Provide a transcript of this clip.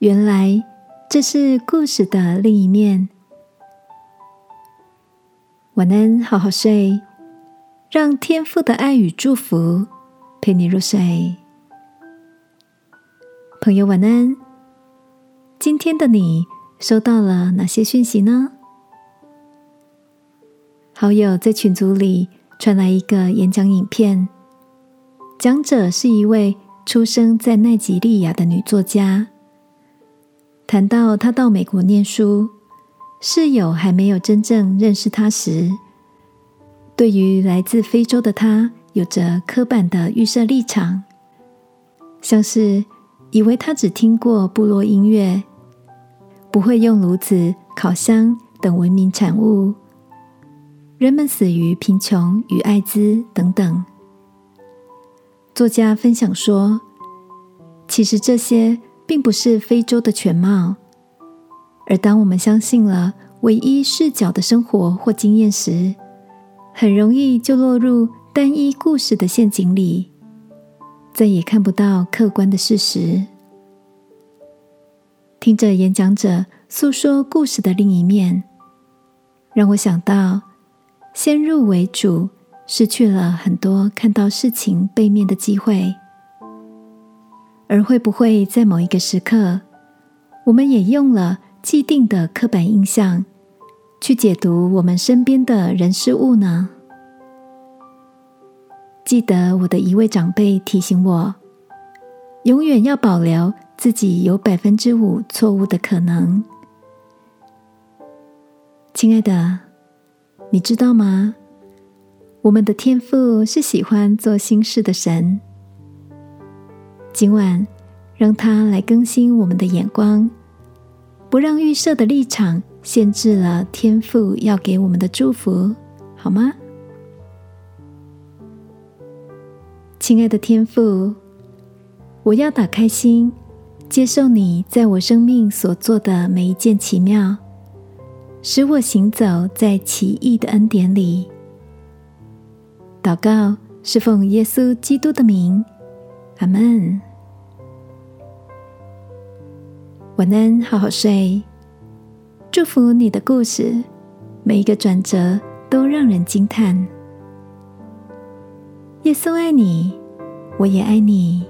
原来这是故事的另一面。晚安，好好睡，让天父的爱与祝福陪你入睡。朋友，晚安。今天的你收到了哪些讯息呢？好友在群组里传来一个演讲影片，讲者是一位出生在奈及利亚的女作家。谈到他到美国念书，室友还没有真正认识他时，对于来自非洲的他有着刻板的预设立场，像是以为他只听过部落音乐，不会用炉子、烤箱等文明产物。人们死于贫穷与艾滋等等。作家分享说：“其实这些并不是非洲的全貌，而当我们相信了唯一视角的生活或经验时，很容易就落入单一故事的陷阱里，再也看不到客观的事实。”听着演讲者诉说故事的另一面，让我想到。先入为主，失去了很多看到事情背面的机会。而会不会在某一个时刻，我们也用了既定的刻板印象去解读我们身边的人事物呢？记得我的一位长辈提醒我，永远要保留自己有百分之五错误的可能。亲爱的。你知道吗？我们的天赋是喜欢做新事的神。今晚，让他来更新我们的眼光，不让预设的立场限制了天赋要给我们的祝福，好吗？亲爱的天赋，我要打开心，接受你在我生命所做的每一件奇妙。使我行走在奇异的恩典里。祷告是奉耶稣基督的名，阿门。晚安，好好睡。祝福你的故事，每一个转折都让人惊叹。耶稣爱你，我也爱你。